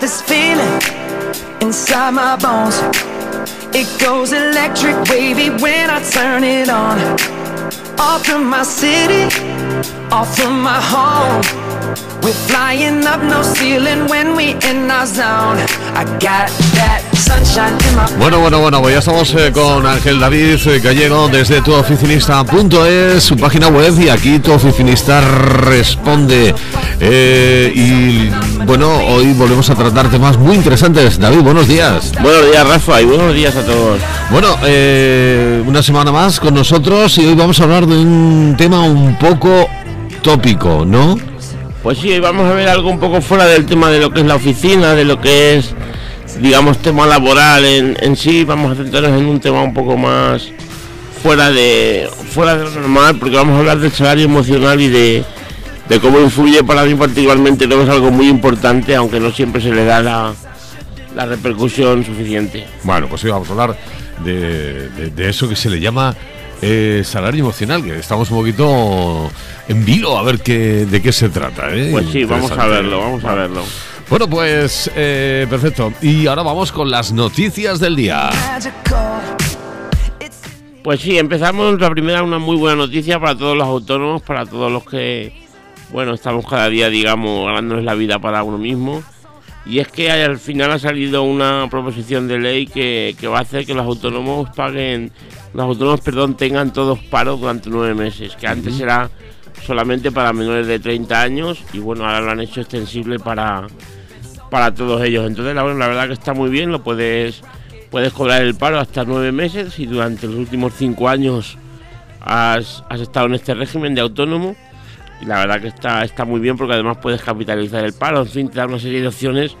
this feeling inside my bones. It goes electric wavy when I turn it on. My city, my home. We're flying up no ceiling when we in our zone. I got that Bueno, bueno, bueno, pues ya estamos eh, con Ángel David eh, Gallego desde tuoficinista.es, su página web, y aquí tu oficinista responde. Eh, y bueno, hoy volvemos a tratar temas muy interesantes. David, buenos días. Buenos días, Rafa, y buenos días a todos. Bueno, eh, una semana más con nosotros y hoy vamos a hablar de un tema un poco tópico, ¿no? Pues sí, hoy vamos a ver algo un poco fuera del tema de lo que es la oficina, de lo que es, digamos, tema laboral en, en sí. Vamos a centrarnos en un tema un poco más fuera de, fuera de lo normal, porque vamos a hablar del salario emocional y de, de cómo influye para mí particularmente. Creo que es algo muy importante, aunque no siempre se le da la, la repercusión suficiente. Bueno, pues hoy vamos a hablar de, de- de eso que se le llama eh, salario emocional, que estamos un poquito en vilo a ver qué, de qué se trata. ¿eh? Pues sí, vamos a verlo, vamos a Vale. verlo. Bueno, pues eh, perfecto. Y ahora vamos con las noticias del día. Pues sí, empezamos la primera, una muy buena noticia para todos los autónomos, para todos los que, bueno, estamos cada día, digamos, ganándonos la vida para uno mismo. Y es que al final ha salido una proposición de ley que, que va a hacer que los autónomos paguen, los autónomos, perdón, tengan todos paros durante nueve meses, que antes era solamente para menores de 30 años y bueno, ahora lo han hecho extensible para, para todos ellos. Entonces, la, bueno, la verdad que está muy bien, lo puedes, puedes cobrar el paro hasta nueve meses y durante los últimos cinco años has, has estado en este régimen de autónomo. Y la verdad que está, está muy bien porque además puedes capitalizar el paro, en fin, te da una serie de opciones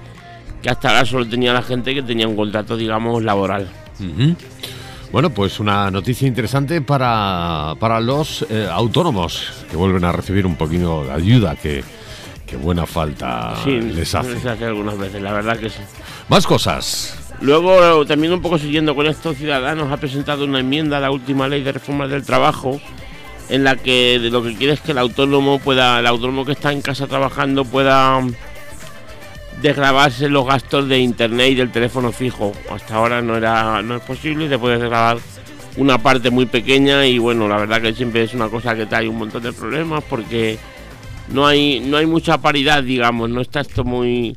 que hasta ahora solo tenía la gente que tenía un contrato, digamos, laboral. Bueno, pues una noticia interesante para, para los eh, autónomos que vuelven a recibir un poquito de ayuda que, que buena falta Sí, les hace. les hace algunas veces, la verdad que sí. Más cosas. Luego, también un poco siguiendo con esto, Ciudadanos ha presentado una enmienda a la última ley de reforma del trabajo en la que de lo que quiere es que el autónomo pueda, el autónomo que está en casa trabajando pueda desgravarse los gastos de internet y del teléfono fijo. Hasta ahora no era no es posible, te puedes desgravar una parte muy pequeña y bueno, la verdad que siempre es una cosa que trae un montón de problemas porque no hay no hay mucha paridad, digamos, no está esto muy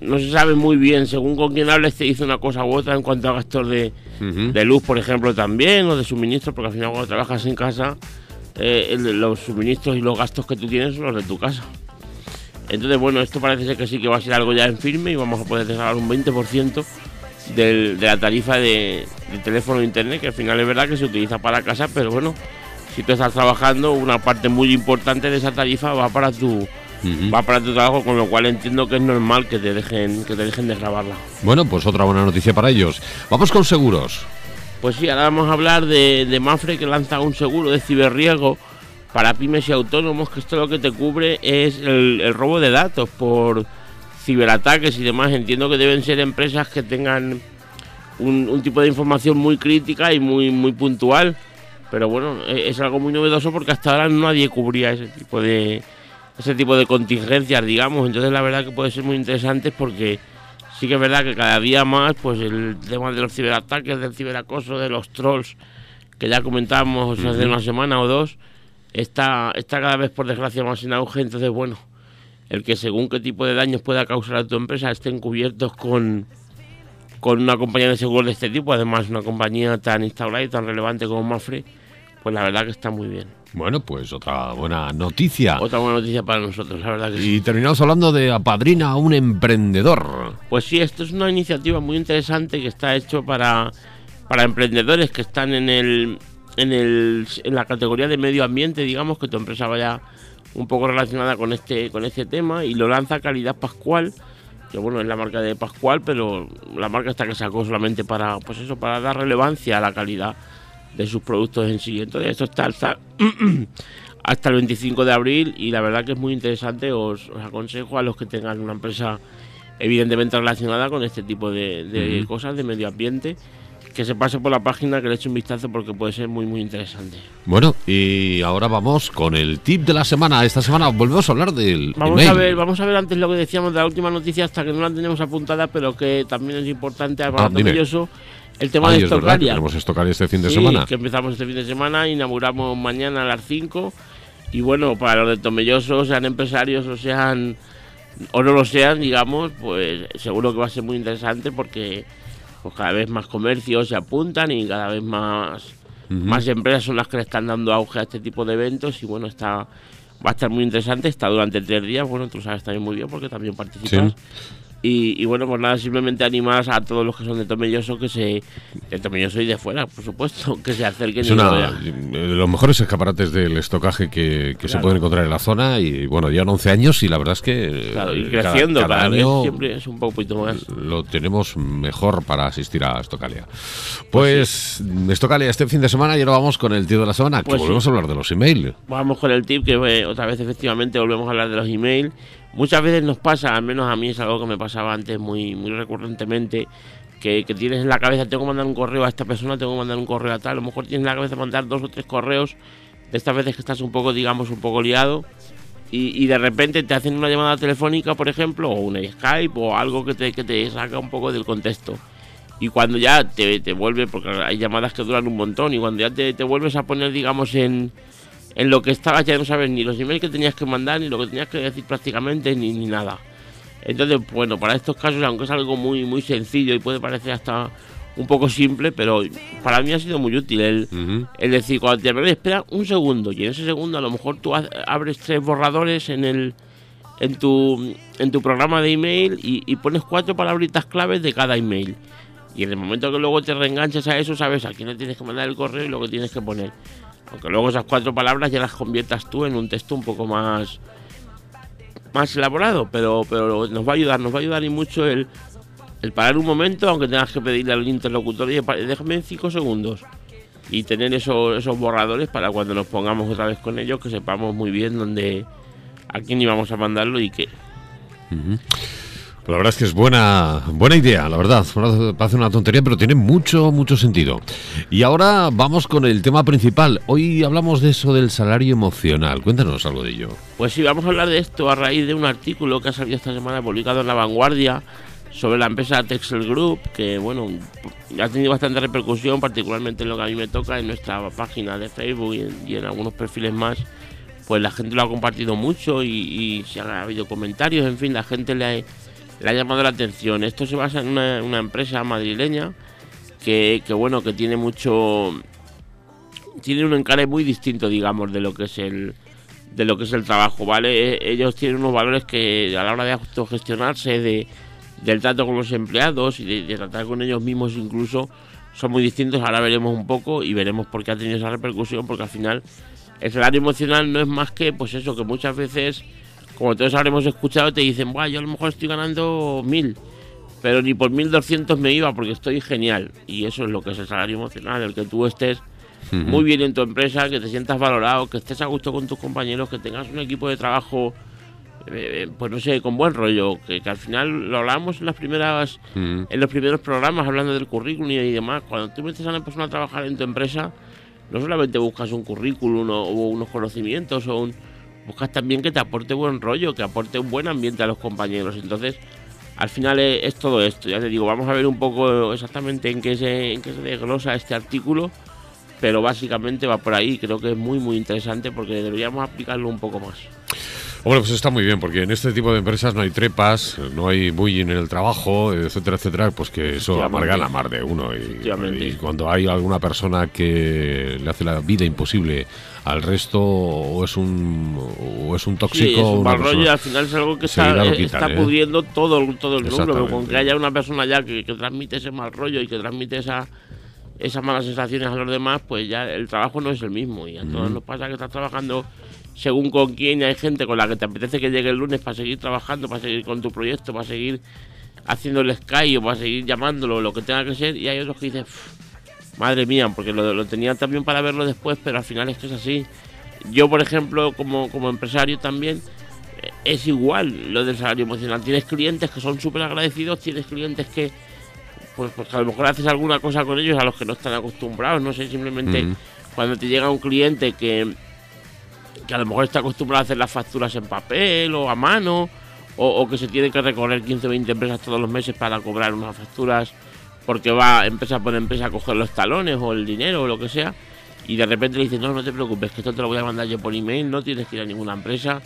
no se sabe muy bien, según con quién hables te dice una cosa u otra en cuanto a gastos de, de luz, por ejemplo, también, o de suministros, porque al final cuando trabajas en casa, eh, el- los suministros y los gastos que tú tienes son los de tu casa. Entonces, bueno, esto parece ser que sí que va a ser algo ya en firme y vamos a poder desgravar un 20% del- de la tarifa de, de teléfono e internet, que al final es verdad que se utiliza para casa, pero bueno, si tú estás trabajando, una parte muy importante de esa tarifa va para tu va para tu trabajo, con lo cual entiendo que es normal que te dejen que te dejen desgravarla. Bueno, pues otra buena noticia para ellos. Vamos con seguros. Pues sí, ahora vamos a hablar de, Mafre que lanza un seguro de ciberriesgo para pymes y autónomos, que esto lo que te cubre es el, robo de datos por ciberataques y demás. Entiendo que deben ser empresas que tengan un, tipo de información muy crítica y muy, muy puntual. Pero bueno, e- es algo muy novedoso porque hasta ahora nadie cubría ese tipo de ese tipo de contingencias, digamos. Entonces la verdad que puede ser muy interesante porque sí que es verdad que cada día más, pues el tema de los ciberataques, del ciberacoso, de los trolls, que ya comentábamos hace una semana o dos, está, está cada vez por desgracia más en auge. Entonces, bueno, el que según qué tipo de daños pueda causar a tu empresa estén cubiertos con, con una compañía de seguros de este tipo, además una compañía tan instaurada y tan relevante como Mafre, pues la verdad que está muy bien. Bueno, pues otra buena noticia. Otra buena noticia para nosotros, la verdad que sí. Y terminamos hablando de apadrina a un emprendedor. Pues sí, esto es una iniciativa muy interesante que está hecho para, para emprendedores que están en el, en el en la categoría de medio ambiente, digamos, que tu empresa vaya un poco relacionada con este con este tema y lo lanza Calidad Pascual, que bueno, es la marca de Pascual, pero la marca está que sacó solamente para pues eso, para dar relevancia a la calidad de sus productos en sí. Entonces, esto está hasta, hasta el 25 de abril y la verdad que es muy interesante. Os, os aconsejo a los que tengan una empresa evidentemente relacionada con este tipo de, de cosas de medio ambiente que se pase por la página, que le eche un vistazo porque puede ser muy, muy interesante. Bueno, y ahora vamos con el tip de la semana. Esta semana volvemos a hablar del Vamos email. a ver, vamos a ver antes lo que decíamos de la última noticia hasta que no la tenemos apuntada, pero que también es importante Ah, dime. El tema Ay, de es que Estocaria. tenemos Estocaria este fin de Sí, semana. que empezamos este fin de semana, inauguramos mañana a las 5 y bueno, para los de Tomelloso, sean empresarios o sean o no lo sean, digamos, pues seguro que va a ser muy interesante porque pues cada vez más comercios se apuntan y cada vez más más empresas son las que le están dando auge a este tipo de eventos y bueno, está va a estar muy interesante, está durante tres días, bueno, tú sabes también muy bien porque también participas. Sí. Y, y bueno, pues nada, simplemente animar a todos los que son de Tomelloso que se. De Tomelloso y de fuera, por supuesto, que se acerquen Es y lo una de los mejores escaparates del estocaje que, que se Claro. pueden encontrar en la zona y bueno, llevan 11 años y la verdad es que Claro, y eh, creciendo, cada, cada, año siempre es un poquito más. lo tenemos mejor para asistir a Estocalia. Pues Estocalia este fin de semana y ahora vamos con el tío de la semana, que Pues sí. volvemos a hablar de los emails. Vamos con el tip que eh, otra vez efectivamente volvemos a hablar de los emails. Muchas veces nos pasa, al menos a mí es algo que me pasaba antes muy, muy recurrentemente, que, tienes en la cabeza, tengo que mandar un correo a esta persona, tengo que mandar un correo a tal, a lo mejor tienes en la cabeza mandar dos o tres correos, de estas veces que estás un poco, digamos, un poco liado, y, y de repente te hacen una llamada telefónica, por ejemplo, o una Skype, o algo que te, que te saca un poco del contexto. Y cuando ya te, te vuelve, porque hay llamadas que duran un montón, y cuando ya te, te vuelves a poner, digamos, en, en lo que estabas, ya no sabes ni los emails que tenías que mandar, ni lo que tenías que decir prácticamente, ni, ni nada. Entonces, bueno, para estos casos, aunque es algo muy, muy sencillo y puede parecer hasta un poco simple, pero para mí ha sido muy útil el, Ujú. el decir, cuando te espera un segundo, y en ese segundo a lo mejor tú abres tres borradores en el en tu, en tu programa de email y, y pones cuatro palabritas claves de cada email. Y en el momento que luego te reenganchas a eso, sabes a quién le tienes que mandar el correo y lo que tienes que poner. Aunque luego esas cuatro palabras ya las conviertas tú en un texto un poco más más elaborado, pero, pero nos va a ayudar, nos va a ayudar y mucho el, el parar un momento, aunque tengas que pedirle al interlocutor, "Oye, pa- déjame cinco segundos. Y tener esos, esos borradores para cuando nos pongamos otra vez con ellos, que sepamos muy bien dónde, a quién íbamos a mandarlo y qué. La verdad es que es buena, buena idea, la verdad. Parece una tontería, pero tiene mucho, mucho sentido. Y ahora vamos con el tema principal. Hoy hablamos de eso del salario emocional. Cuéntanos algo de ello. Pues sí, vamos a hablar de esto a raíz de un artículo que ha salido esta semana publicado en La Vanguardia sobre la empresa Texel Group, que bueno, ha tenido bastante repercusión, particularmente en lo que a mí me toca, en nuestra página de Facebook y en, y en algunos perfiles más. Pues la gente lo ha compartido mucho y, y se han habido comentarios, en fin, la gente le ha, le ha llamado la atención. Esto se basa en una, empresa madrileña que, bueno, que tiene mucho... Tiene un encare muy distinto, digamos, de lo que es el, de lo que es el trabajo, ¿vale? Eh, Ellos tienen unos valores que a la hora de autogestionarse, de, del trato con los empleados y de, de tratar con ellos mismos incluso, son muy distintos. Ahora veremos un poco y veremos por qué ha tenido esa repercusión, porque al final el salario emocional no es más que, pues eso, que muchas veces, como todos habremos escuchado, te dicen, Buah, yo a lo mejor estoy ganando mil, pero ni por 1200 me iba porque estoy genial. Y eso es lo que es el salario emocional, el que tú estés muy bien en tu empresa, que te sientas valorado, que estés a gusto con tus compañeros, que tengas un equipo de trabajo, eh, pues no sé, con buen rollo, que, que al final lo hablamos en las primeras, Mm. en los primeros programas hablando del currículum y demás. Cuando tú metes a una persona a trabajar en tu empresa, no solamente buscas un currículum o, o unos conocimientos o un, buscas también que te aporte buen rollo, que aporte un buen ambiente a los compañeros. Entonces, al final es, todo esto. Ya te digo, vamos a ver un poco exactamente en qué se, en qué se desglosa este artículo, pero básicamente va por ahí. Creo que es muy, muy interesante porque deberíamos aplicarlo un poco más. Bueno, pues está muy bien, porque en este tipo de empresas no hay trepas, no hay bullying en el trabajo, etcétera, etcétera, pues que eso amarga la mar de uno. Y, y cuando hay alguna persona que le hace la vida imposible al resto, o es un, o es un tóxico, Sí, es un mal rollo al final es algo que está, eh, quitan, está ¿eh? pudriendo todo, todo el núcleo. Exactamente. Con que haya una persona ya que, que transmite ese mal rollo y que transmite esa, esas malas sensaciones a los demás, pues ya el trabajo no es el mismo. Y a todos nos pasa que estás trabajando según con quién hay gente con la que te apetece que llegue el lunes para seguir trabajando, para seguir con tu proyecto, para seguir haciendo el Sky o para seguir llamándolo, lo que tenga que ser. Y hay otros que dicen, "Pff, madre mía, porque lo, lo tenía también para verlo después, pero al final es que es así. Yo, por ejemplo, como, como empresario también, eh, es igual lo del salario emocional. Tienes clientes que son súper agradecidos, tienes clientes que, pues, pues a lo mejor haces alguna cosa con ellos a los que no están acostumbrados, no sé, simplemente cuando te llega un cliente que, que a lo mejor está acostumbrado a hacer las facturas en papel o a mano, o, que se tiene que recorrer 15 o 20 empresas todos los meses para cobrar unas facturas porque va empresa por empresa a coger los talones o el dinero o lo que sea, y de repente le dices, no, no te preocupes, que esto te lo voy a mandar yo por email, no tienes que ir a ninguna empresa.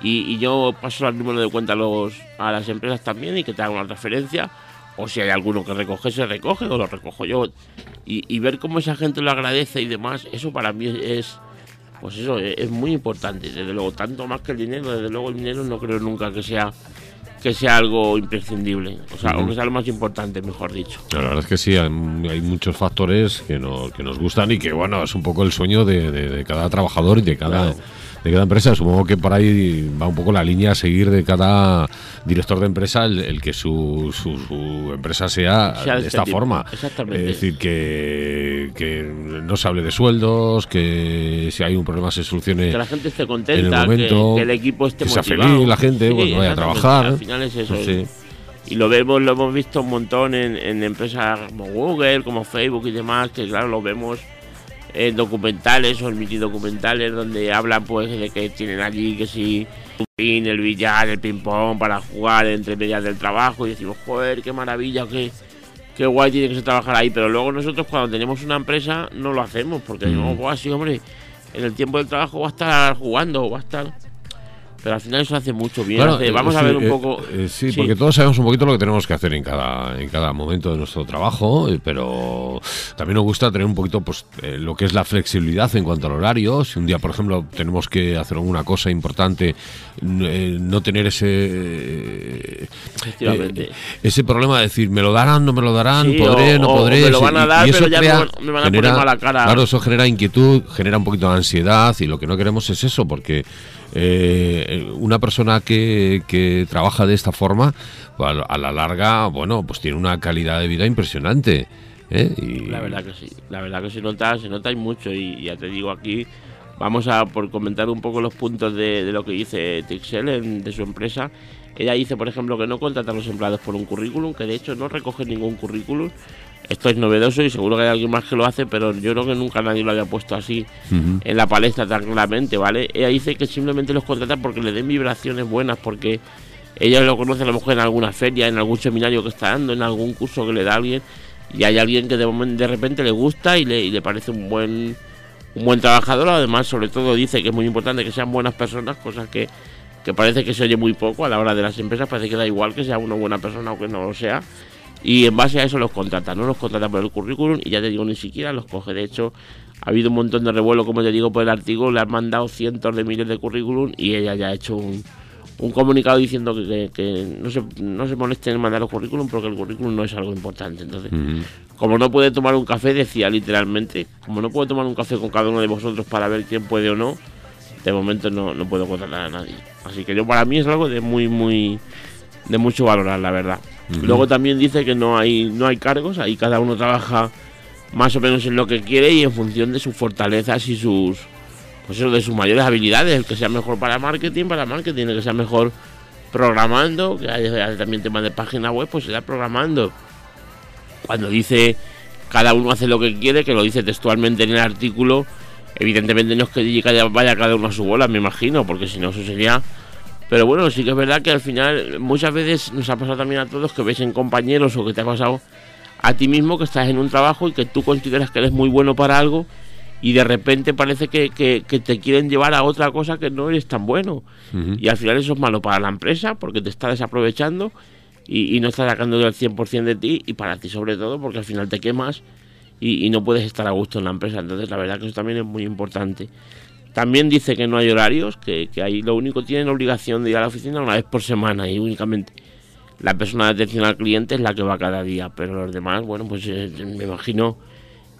Y, yo paso el número de cuenta a, los, a las empresas también y que te hagan una referencia o si hay alguno que recoge, se recoge o lo recojo yo. Y, ver cómo esa gente lo agradece y demás, eso para mí es, pues eso, es, muy importante. Desde luego, tanto más que el dinero, desde luego el dinero no creo nunca que sea que sea algo imprescindible, o sea, o que sea lo más importante, mejor dicho. La verdad es que sí, hay, muchos factores que, no, que nos gustan y que, bueno, es un poco el sueño de, cada trabajador y de cada de cada empresa. Supongo que por ahí va un poco la línea a seguir de cada director de empresa el, que su, su, empresa sea, de este esta forma. Exactamente. Es decir, que, que no se hable de sueldos, que si hay un problema se solucione. Que la gente esté contenta, en el momento, que, el equipo esté que sea feliz la gente, cuando vaya a trabajar. Al final es eso. Y lo vemos, lo hemos visto un montón en, en empresas como Google, como Facebook y demás, que claro, lo vemos en documentales o en mini documentales donde hablan pues de que tienen allí que si pin, el billar, el ping pong para jugar entre medias del trabajo y decimos, joder, qué maravilla, qué, qué guay tiene que ser trabajar ahí, pero luego nosotros cuando tenemos una empresa no lo hacemos porque mm. decimos, sí, hombre, en el tiempo del trabajo va a estar jugando, va a estar pero al final eso hace mucho bien. vamos a ver un poco. Eh, sí, porque todos sabemos un poquito lo que tenemos que hacer en cada, en cada momento de nuestro trabajo, eh, pero también nos gusta tener un poquito pues, eh, lo que es la flexibilidad en cuanto al horario. Si un día, por ejemplo, tenemos que hacer alguna cosa importante, no tener ese. ese problema de decir, ¿me lo darán, no me lo darán? ¿Podré, no podré? me lo van a dar, pero ya me, van a poner mala cara. Claro, eso genera inquietud, genera un poquito de ansiedad y lo que no queremos es eso, porque eh, una persona que, que, trabaja de esta forma, a la larga, bueno, pues tiene una calidad de vida impresionante. ¿eh? La verdad que sí, la verdad que se nota, se nota y mucho. Y ya te digo aquí, vamos a por comentar un poco los puntos de, de lo que dice Tixel de su empresa. Ella dice, por ejemplo, que no contrata a los empleados por un currículum, que de hecho no recoge ningún currículum, esto es novedoso y seguro que hay alguien más que lo hace, pero yo creo que nunca nadie lo había puesto así en la palestra tan claramente, ¿vale? Ella dice que simplemente los contrata porque le den vibraciones buenas, porque ella lo conoce a lo mejor en alguna feria, en algún seminario que está dando, en algún curso que le da alguien, y hay alguien que de, de repente le gusta y le, y le parece un buen un buen trabajador, además sobre todo dice que es muy importante que sean buenas personas, cosas que, que parece que se oye muy poco a la hora de las empresas, parece que da igual que sea una buena persona o que no lo sea, y en base a eso los contrata, no los contrata por el currículum y ya te digo, ni siquiera los coge. De hecho, ha habido un montón de revuelo, como te digo, por el artículo, le han mandado cientos de miles de currículum y ella ya ha hecho un, un comunicado diciendo que, que, no, se, no se molesten en mandar los currículum porque el currículum no es algo importante. Entonces, como no puede tomar un café, decía literalmente, como no puede tomar un café con cada uno de vosotros para ver quién puede o no, de momento no, no puedo contratar a nadie. Así que yo para mí es algo de muy, muy, de mucho valorar, la verdad. Luego también dice que no hay, no hay cargos, ahí cada uno trabaja más o menos en lo que quiere y en función de sus fortalezas y sus pues eso, de sus mayores habilidades, el que sea mejor para marketing, para marketing, el que sea mejor programando, que hay, también temas de página web, pues será programando. Cuando dice cada uno hace lo que quiere, que lo dice textualmente en el artículo, evidentemente no es que vaya cada uno a su bola, me imagino, porque si no eso sería pero bueno, sí que es verdad que al final muchas veces nos ha pasado también a todos que ves en compañeros o que te ha pasado a ti mismo que estás en un trabajo y que tú consideras que eres muy bueno para algo y de repente parece que, te quieren llevar a otra cosa que no eres tan bueno. Y al final eso es malo para la empresa porque te está desaprovechando y, no está sacando del 100% de ti y para ti sobre todo porque al final te quemas y, y no puedes estar a gusto en la empresa. Entonces la verdad que eso también es muy importante. También dice que no hay horarios, que, que ahí lo único tienen obligación de ir a la oficina una vez por semana y únicamente la persona de atención al cliente es la que va cada día, pero los demás, bueno, pues eh, me imagino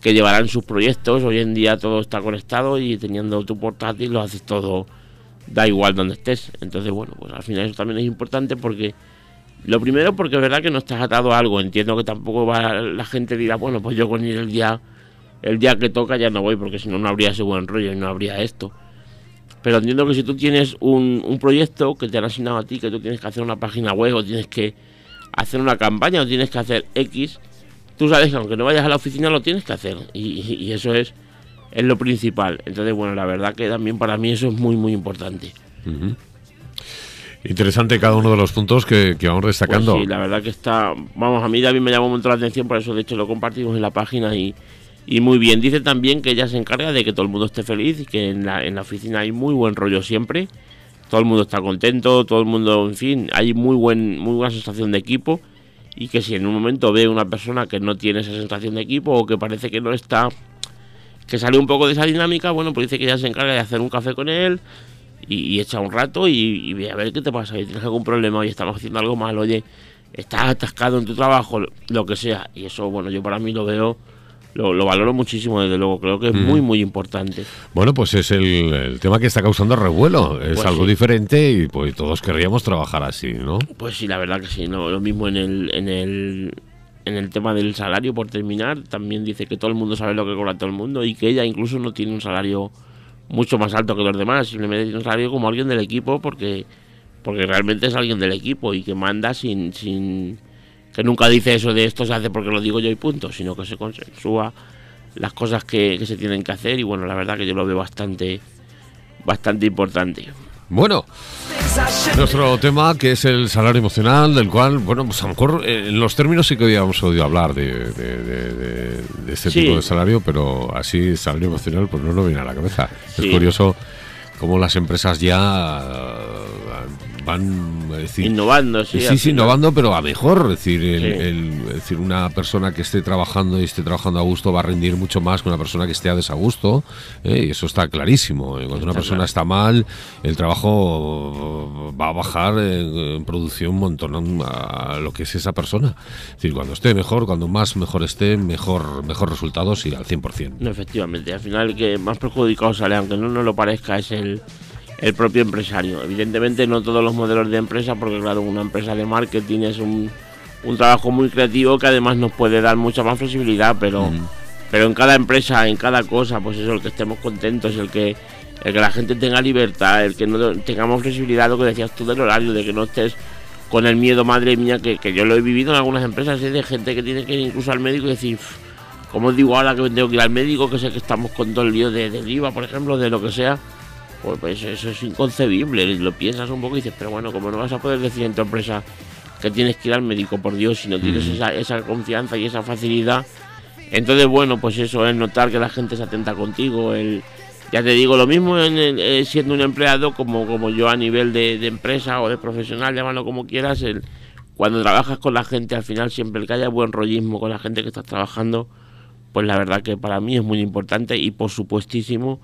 que llevarán sus proyectos. Hoy en día todo está conectado y teniendo tu portátil lo haces todo, da igual donde estés. Entonces, bueno, pues al final eso también es importante porque lo primero porque es verdad que no estás atado a algo. Entiendo que tampoco va, la gente dirá, bueno, pues yo con ir el día el día que toca ya no voy porque si no, no habría ese buen rollo y no habría esto. Pero entiendo que si tú tienes un, un proyecto que te han asignado a ti, que tú tienes que hacer una página web o tienes que hacer una campaña o tienes que hacer X, tú sabes que aunque no vayas a la oficina lo tienes que hacer y, eso es, es lo principal. Entonces, bueno, la verdad que también para mí eso es muy, muy importante. Interesante cada uno de los puntos que, vamos destacando. Pues sí, la verdad que está, vamos, a mí David me llamó montón la atención, por eso de hecho lo compartimos en la página y, y muy bien. Dice también que ella se encarga de que todo el mundo esté feliz y que en la, en la oficina hay muy buen rollo siempre. Todo el mundo está contento, todo el mundo, en fin, hay muy, buen, muy buena sensación de equipo y que si en un momento ve una persona que no tiene esa sensación de equipo o que parece que no está, que sale un poco de esa dinámica, bueno, pues dice que ella se encarga de hacer un café con él y, echa un rato y, ve a ver qué te pasa, si tienes algún problema, y estamos haciendo algo mal, oye, estás atascado en tu trabajo, lo que sea. Y eso, bueno, yo para mí lo veo lo, valoro muchísimo, desde luego. Creo que es muy, muy importante. Bueno, pues es el, tema que está causando revuelo. Es pues algo diferente y pues todos querríamos trabajar así, ¿no? Pues sí, la verdad que sí. ¿no? Lo mismo en el, en el, en el tema del salario, por terminar. También dice que todo el mundo sabe lo que cobra todo el mundo y que ella incluso no tiene un salario mucho más alto que los demás. Simplemente tiene un salario como alguien del equipo porque, porque realmente es alguien del equipo y que manda sin... sin que nunca dice eso de esto se hace porque lo digo yo y punto, sino que se consensúa las cosas que, se tienen que hacer y bueno, la verdad que yo lo veo bastante, bastante importante. Bueno, nuestro tema que es el salario emocional, del cual, bueno, pues a lo mejor eh, en los términos sí que habíamos oído hablar de, este tipo de salario, pero así salario emocional pues no nos viene a la cabeza. Es curioso cómo las empresas ya van decir, innovando, sí. Sí, innovando, pero a mejor. Es decir, el, decir, una persona que esté trabajando y esté trabajando a gusto va a rendir mucho más que una persona que esté a desagusto. ¿eh? Y eso está clarísimo. ¿eh? Cuando una persona está mal, el trabajo va a bajar en, producción un montón a lo que es esa persona. Es decir, cuando esté mejor, cuando más mejor esté, mejor, mejor resultados y al 100%. No, efectivamente. Al final, el que más perjudicado sale, aunque no nos lo parezca, es el el propio empresario. Evidentemente no todos los modelos de empresa, porque claro, una empresa de marketing es un, un trabajo muy creativo que además nos puede dar mucha más flexibilidad, pero, pero en cada empresa, en cada cosa, pues eso, el que estemos contentos, el que, el que la gente tenga libertad, el que no tengamos flexibilidad, lo que decías tú del horario, de que no estés con el miedo, madre mía, que, yo lo he vivido en algunas empresas, de gente que tiene que ir incluso al médico y decir, como digo ahora que tengo que ir al médico, que sé que estamos con todo el lío de, del IVA, por ejemplo, de lo que sea, pues, pues, eso es inconcebible. Lo piensas un poco y dices, pero bueno, como no vas a poder decir en tu empresa que tienes que ir al médico, por Dios, si no tienes mm. esa, esa confianza y esa facilidad. Entonces, bueno, pues eso es notar que la gente se atenta contigo. El, ya te digo, lo mismo en eh, siendo un empleado como, como yo a nivel de, empresa o de profesional, llámalo como quieras. El, cuando trabajas con la gente, al final siempre el que haya buen rollismo con la gente que estás trabajando, pues la verdad que para mí es muy importante y por supuestísimo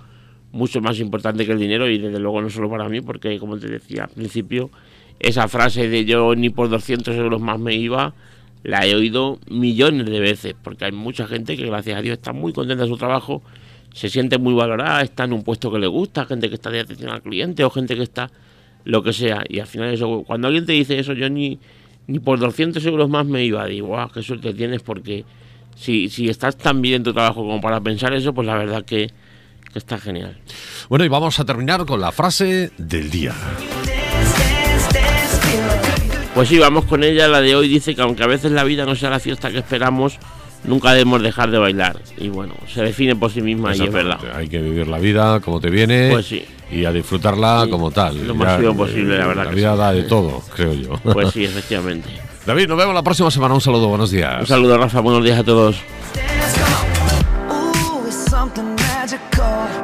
mucho más importante que el dinero y desde luego no solo para mí, porque como te decía al principio, esa frase de yo ni por 200 euros más me iba, la he oído millones de veces, porque hay mucha gente que gracias a Dios está muy contenta de su trabajo, se siente muy valorada, está en un puesto que le gusta, gente que está de atención al cliente o gente que está lo que sea. Y al final eso, cuando alguien te dice eso, yo ni, ni por 200 euros más me iba, digo, wow, qué suerte tienes porque si, si estás tan bien en tu trabajo como para pensar eso, pues la verdad que está genial. Bueno, y vamos a terminar con la frase del día. Pues sí, vamos con ella. La de hoy dice que aunque a veces la vida no sea la fiesta que esperamos, nunca debemos dejar de bailar. Y bueno, se define por sí misma y es verdad. Hay que vivir la vida como te viene. Pues sí. Y a disfrutarla como tal. Lo más posible, la verdad. La vida da de todo, creo yo. Pues sí, efectivamente. David, nos vemos la próxima semana. Un saludo, buenos días. Un saludo, Rafa. Buenos días a todos. magical